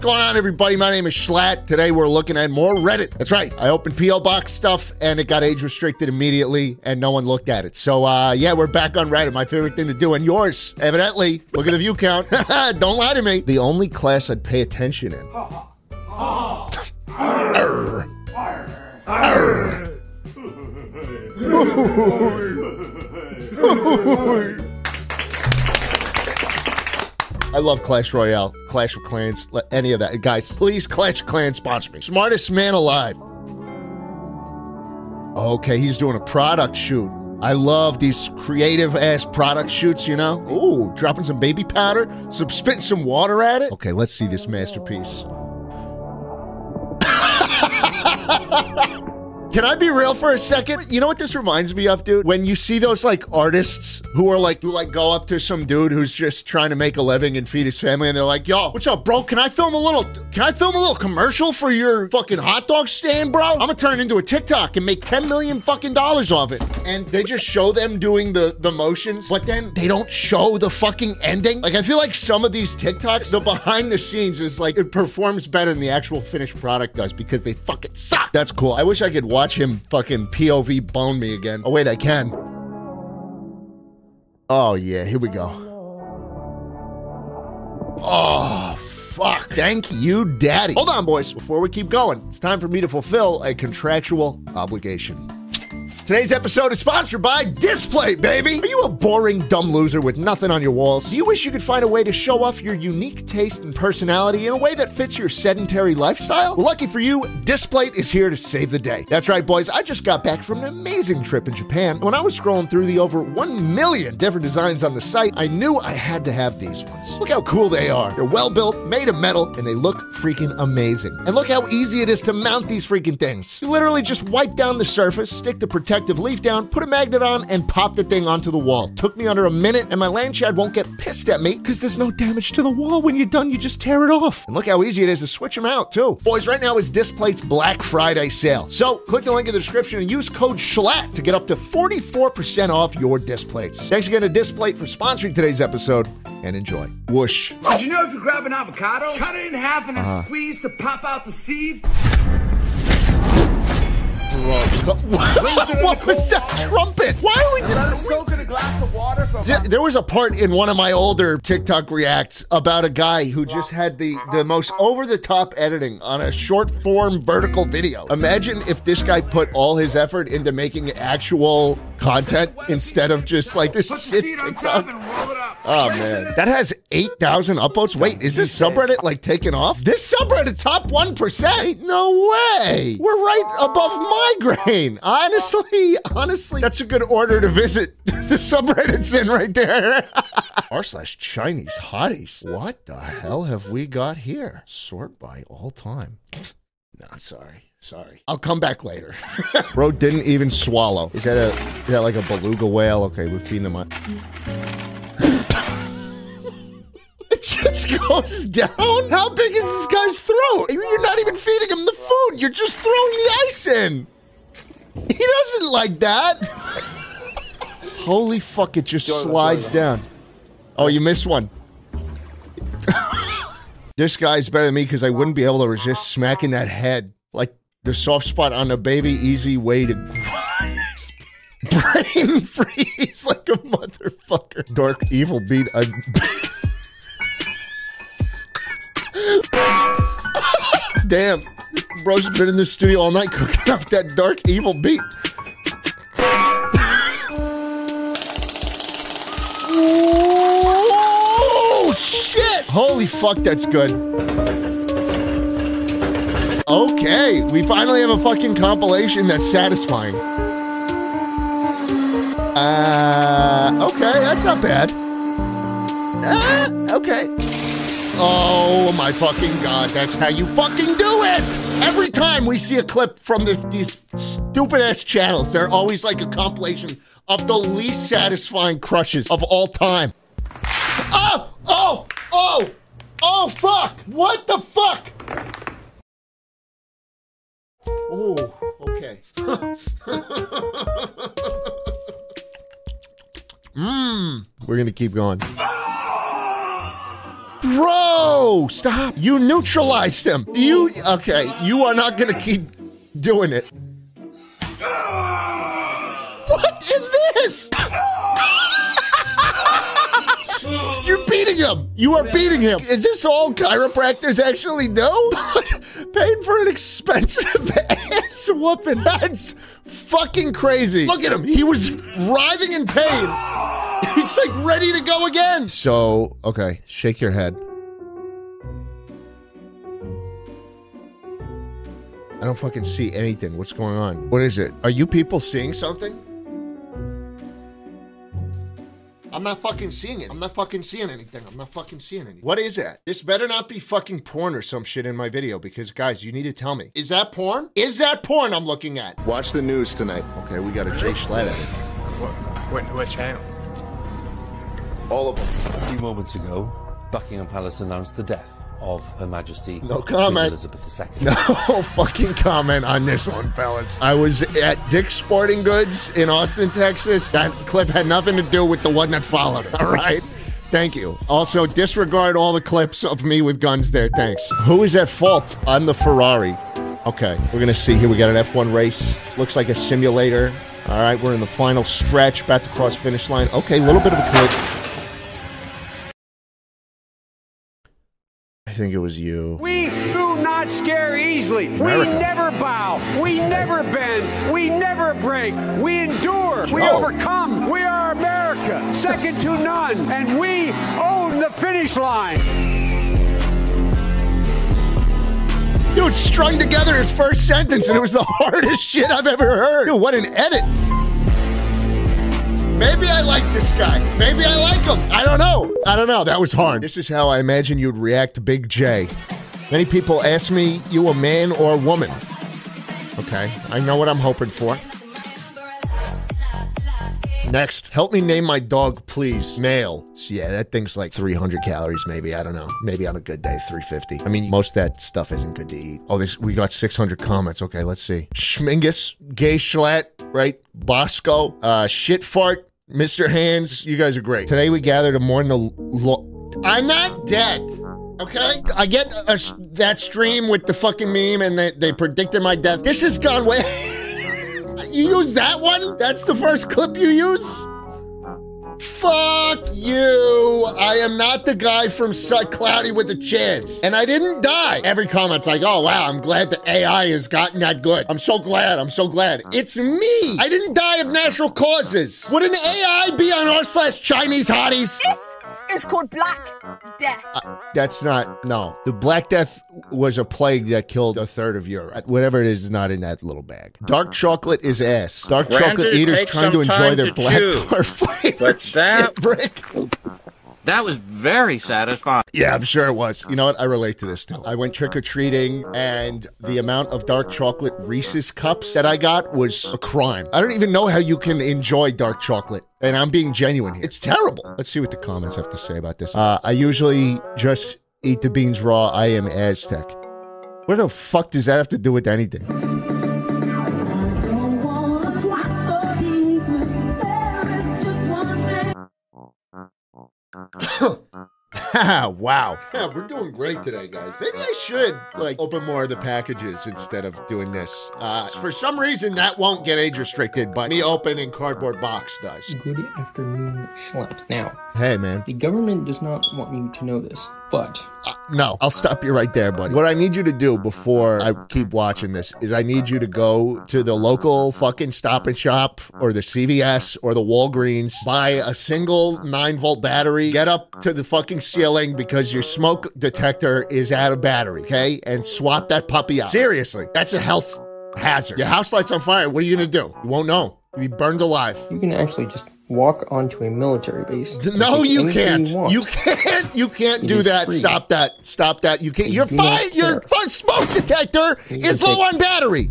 What's going on, everybody? My name is Schlatt. Today we're looking at more Reddit. That's right. I opened P.O. Box stuff and it got age restricted immediately and no one looked at it. So, uh, yeah, we're back on Reddit. My favorite thing to do. And yours, evidently. Look at the view count. Don't lie to me. The only class I'd pay attention in. Arr. Arr. I love Clash Royale, Clash of Clans, any of that. Guys, please, Clash of Clans sponsor me. Smartest man alive. Okay, he's doing a product shoot. I love these creative ass product shoots, you know? Ooh, dropping some baby powder, some spitting some water at it. Okay, let's see this masterpiece. Can I be real for a second? You know what this reminds me of, dude? When you see those like artists who are like who like go up to some dude who's just trying to make a living and feed his family, and they're like, "Yo, what's up, bro? Can I film a little? Can I film a little commercial for your fucking hot dog stand, bro? I'm gonna turn it into a TikTok and make 10 million fucking dollars off it." And they just show them doing the the motions, but then they don't show the fucking ending. Like I feel like some of these TikToks, the behind the scenes is like it performs better than the actual finished product does because they fucking suck. That's cool. I wish I could watch him fucking POV bone me again. Oh wait, I can. Oh yeah, here we go. Oh fuck. Thank you, daddy. Hold on, boys. Before we keep going, it's time for me to fulfill a contractual obligation. Today's episode is sponsored by Displate, baby. Are you a boring, dumb loser with nothing on your walls? Do you wish you could find a way to show off your unique taste and personality in a way that fits your sedentary lifestyle? Well, lucky for you, Displate is here to save the day. That's right, boys. I just got back from an amazing trip in Japan. When I was scrolling through the over 1 million different designs on the site, I knew I had to have these ones. Look how cool they are. They're well built, made of metal, and they look freaking amazing. And look how easy it is to mount these freaking things. You literally just wipe down the surface, stick the protective leaf down, put a magnet on, and pop the thing onto the wall. Took me under a minute, and my landshad won't get pissed at me because there's no damage to the wall. When you're done, you just tear it off. And look how easy it is to switch them out, too. Boys, right now is Displate's Black Friday sale. So click the link in the description and use code SCHLATT to get up to 44% off your Displates. Thanks again to Displate for sponsoring today's episode, and enjoy. Whoosh. Did you know if you grab an avocado, cut it in half and then uh-huh. squeeze to pop out the seed? What, what was that? Trumpet? Why are we doing a glass of water for There- There was a part in one of my older TikTok reacts about a guy who just had the, the most over the top editing on a short form vertical video. Imagine if this guy put all his effort into making actual content instead of just like this shit seed on top TikTok. and roll it up. Oh man, that has eight thousand upvotes. Wait, is this subreddit like taking off? This subreddit top one percent? No way. We're right above migraine. Honestly, honestly, that's a good order to visit. the subreddit's in right there. R slash Chinese hotties. What the hell have we got here? Sort by all time. No, sorry. Sorry. I'll come back later. Bro didn't even swallow. Is that a is that like a beluga whale? Okay, we're feeding them up. It just goes down. How big is this guy's throat? You're not even feeding him the food. You're just throwing the ice in. He doesn't like that. Holy fuck! It just slides down. Oh, you missed one. this guy's better than me because I wouldn't be able to resist smacking that head like the soft spot on a baby. Easy way to brain freeze like a motherfucker. Dark evil beat. A- Damn, bro's been in the studio all night cooking up that dark evil beat. Shit! Holy fuck, that's good. Okay, we finally have a fucking compilation that's satisfying. Uh, okay, that's not bad. Uh, okay. Oh my fucking god, that's how you fucking do it! Every time we see a clip from the, these stupid ass channels, they're always like a compilation of the least satisfying crushes of all time. Oh! Oh! Oh! Fuck! What the fuck? Oh, okay. Mmm. We're gonna keep going. Bro, stop. You neutralized him. You, okay, you are not going to keep doing it. Beating him. You are beating him. Is this all chiropractors actually do? Paid for an expensive ass whooping. That's fucking crazy. Look at him. He was writhing in pain. He's like ready to go again. So, okay, shake your head. I don't fucking see anything. What's going on? What is it? Are you people seeing something? I'm not fucking seeing it. I'm not fucking seeing anything. I'm not fucking seeing anything. What is that? This better not be fucking porn or some shit in my video because, guys, you need to tell me. Is that porn? Is that porn I'm looking at? Watch the news tonight. Okay, we got a Jschlatt edit. What, what, what channel? All of them. A few moments ago, Buckingham Palace announced the death of Her Majesty No comment. Elizabeth II. No fucking comment on this one, fellas. I was at Dick's Sporting Goods in Austin, Texas. That clip had nothing to do with the one that followed it, all right? Thank you. Also, disregard all the clips of me with guns there. Thanks. Who is at fault? I'm the Ferrari. Okay, we're going to see here. We got an F1 race. Looks like a simulator. All right, we're in the final stretch, about to cross finish line. Okay, a little bit of a clip. Think it was you. We do not scare easily. America. We never bow. We never bend. We never break. We endure. We Oh. overcome. We are America, second to none. And we own the finish line. Dude strung together his first sentence, and it was the hardest shit I've ever heard. Dude, what an edit. Maybe I like this guy. Maybe I like him. I don't know. I don't know. That was hard. This is how I imagine you'd react to Big J. Many people ask me, you a man or a woman? Okay, I know what I'm hoping for. Next, help me name my dog, please. Male. Yeah, that thing's like 300 calories, maybe. I don't know. Maybe on a good day, 350. I mean, most that stuff isn't good to eat. Oh, this we got 600 comments. Okay, let's see. Schmingus, Gay Schlatt, right? Bosco, uh, Shit Fart, Mr. Hands. You guys are great. Today we gather to mourn the. Lo- I'm not dead. Okay, I get a, that stream with the fucking meme, and they, they predicted my death. This has gone way. you use that one? That's the first clip you use? Fuck you. I am not the guy from Su- Cloudy with a Chance. And I didn't die. Every comment's like, oh, wow, I'm glad the AI has gotten that good. I'm so glad. I'm so glad. It's me. I didn't die of natural causes. Would an AI be on r slash Chinese hotties? It's called Black Death. Uh, that's not, no. The Black Death was a plague that killed a third of Europe. Whatever it is, is not in that little bag. Dark chocolate is ass. Dark Granted, chocolate eaters trying to enjoy time their to black chew. dwarf flavor. But that- shit brick. That was very satisfying. Yeah, I'm sure it was. You know what? I relate to this too. I went trick or treating, and the amount of dark chocolate Reese's cups that I got was a crime. I don't even know how you can enjoy dark chocolate. And I'm being genuine here. It's terrible. Let's see what the comments have to say about this. Uh, I usually just eat the beans raw. I am Aztec. What the fuck does that have to do with anything? wow. Yeah, we're doing great today, guys. Maybe I should like open more of the packages instead of doing this. Uh, for some reason, that won't get age restricted, but me opening cardboard box does. Good afternoon, Schlatt. Now, Hey, man. the government does not want you to know this, but Uh, no, I'll stop you right there, buddy. What I need you to do before I keep watching this is I need you to go to the local fucking stop and shop or the CVS or the Walgreens, buy a single nine volt battery, get up to the fucking ceiling because your smoke detector is out of battery, okay? And swap that puppy out. Seriously, that's a health hazard. Your house lights on fire. What are you gonna do? You won't know. You'll be burned alive. you can actually just walk onto a military base. No, you can't. want. You can't. You can't It do that. free. Stop that. Stop that. You can't. You Your do fine. Your smoke detector is low on battery.